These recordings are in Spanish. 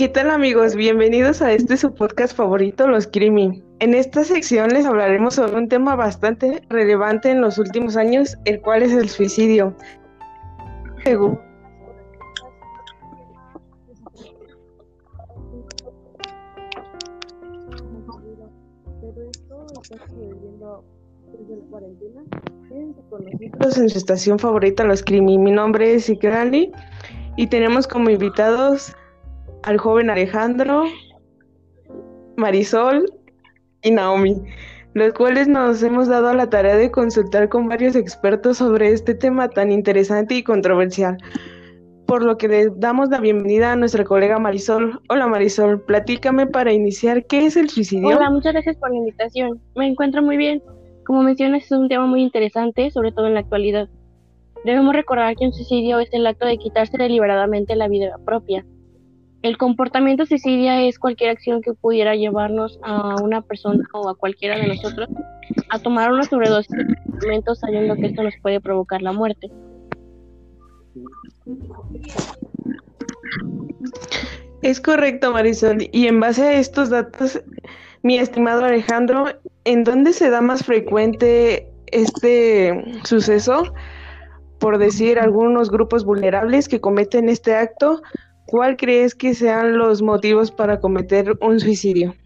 ¿Qué tal amigos? Bienvenidos a este su podcast favorito, Los Crimi. En esta sección les hablaremos sobre un tema bastante relevante en los últimos años, el cual es el suicidio. en su estación favorita, Los Crimi. Mi nombre es Ikrali y tenemos como invitados al joven Alejandro, Marisol y Naomi, los cuales nos hemos dado la tarea de consultar con varios expertos sobre este tema tan interesante y controversial. Por lo que le damos la bienvenida a nuestra colega Marisol. Hola Marisol, platícame para iniciar, ¿qué es el suicidio? Hola, muchas gracias por la invitación. Me encuentro muy bien. Como mencionas, es un tema muy interesante, sobre todo en la actualidad. Debemos recordar que un suicidio es el acto de quitarse deliberadamente la vida propia, el comportamiento suicidia es cualquier acción que pudiera llevarnos a una persona o a cualquiera de nosotros a tomar una sobredosis de sabiendo que esto nos puede provocar la muerte. Es correcto, Marisol. Y en base a estos datos, mi estimado Alejandro, ¿en dónde se da más frecuente este suceso? Por decir, algunos grupos vulnerables que cometen este acto ¿Cuál crees que sean los motivos para cometer un suicidio?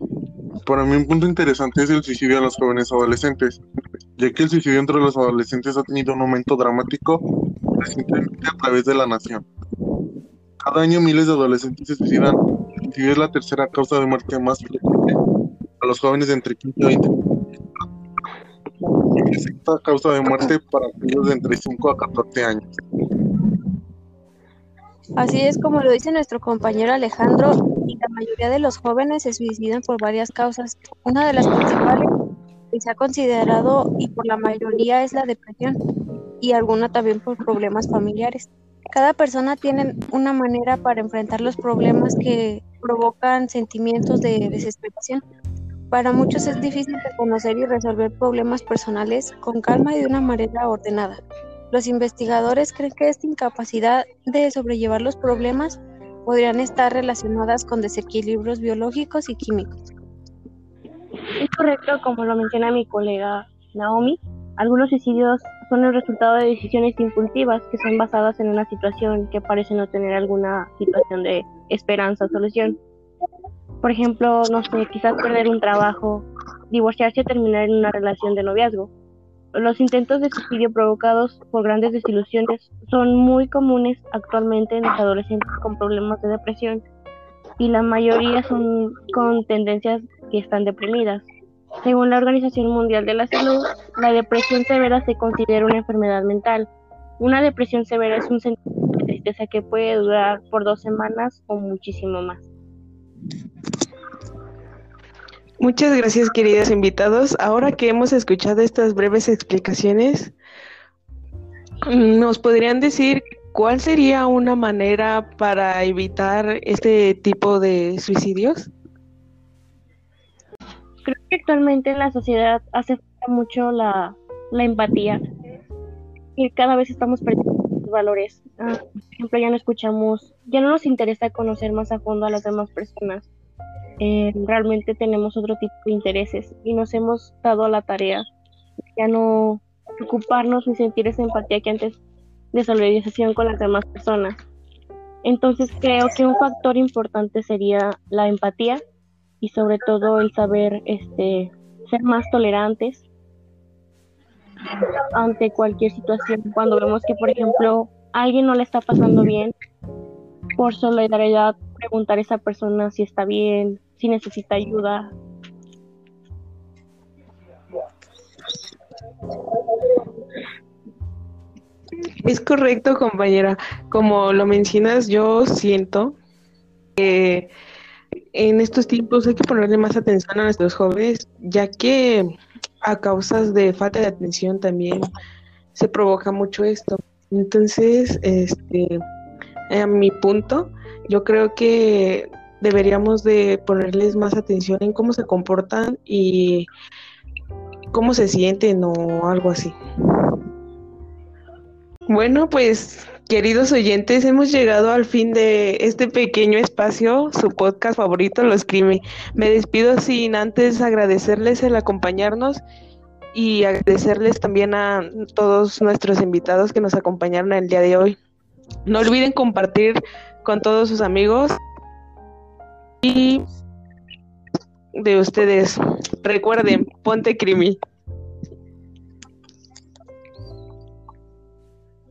Para mí un punto interesante es el suicidio de los jóvenes adolescentes, ya que el suicidio entre los adolescentes ha tenido un aumento dramático recientemente a través de la nación. Cada año miles de adolescentes se suicidan. El suicidio es la tercera causa de muerte más frecuente a los jóvenes de entre 15 y 20 y la sexta causa de muerte para aquellos de entre 5 a 14 años. Así es como lo dice nuestro compañero Alejandro, y la mayoría de los jóvenes se suicidan por varias causas. Una de las principales que se ha considerado y por la mayoría es la depresión y alguna también por problemas familiares. Cada persona tiene una manera para enfrentar los problemas que provocan sentimientos de desesperación. Para muchos es difícil reconocer y resolver problemas personales con calma y de una manera ordenada. Los investigadores creen que esta incapacidad de sobrellevar los problemas podrían estar relacionadas con desequilibrios biológicos y químicos. Es correcto, como lo menciona mi colega Naomi, algunos suicidios son el resultado de decisiones impulsivas que son basadas en una situación que parece no tener alguna situación de esperanza o solución. Por ejemplo, no sé, quizás perder un trabajo, divorciarse o terminar en una relación de noviazgo. Los intentos de suicidio provocados por grandes desilusiones son muy comunes actualmente en los adolescentes con problemas de depresión y la mayoría son con tendencias que están deprimidas. Según la Organización Mundial de la Salud, la depresión severa se considera una enfermedad mental. Una depresión severa es un sentimiento de tristeza que puede durar por dos semanas o muchísimo más. Muchas gracias, queridos invitados. Ahora que hemos escuchado estas breves explicaciones, ¿nos podrían decir cuál sería una manera para evitar este tipo de suicidios? Creo que actualmente en la sociedad hace falta mucho la, empatía y cada vez estamos perdiendo valores. Ah, por ejemplo, ya no escuchamos, ya no nos interesa conocer más a fondo a las demás personas eh, realmente tenemos otro tipo de intereses y nos hemos dado la tarea ya no preocuparnos ni sentir esa empatía que antes de solidarización con las demás personas. Entonces creo que un factor importante sería la empatía y sobre todo el saber este ser más tolerantes ante cualquier situación. Cuando vemos que, por ejemplo, alguien no le está pasando bien, por solidaridad preguntar a esa persona si está bien, si necesita ayuda. Es correcto, compañera. Como lo mencionas, yo siento que en estos tiempos hay que ponerle más atención a nuestros jóvenes, ya que a causas de falta de atención también se provoca mucho esto. Entonces, este, a mi punto, yo creo que deberíamos de ponerles más atención en cómo se comportan y cómo se sienten o algo así. Bueno, pues Queridos oyentes, hemos llegado al fin de este pequeño espacio, su podcast favorito, Los Crime. Me despido sin antes agradecerles el acompañarnos y agradecerles también a todos nuestros invitados que nos acompañaron el día de hoy. No olviden compartir con todos sus amigos de ustedes. Recuerden, ponte crimi.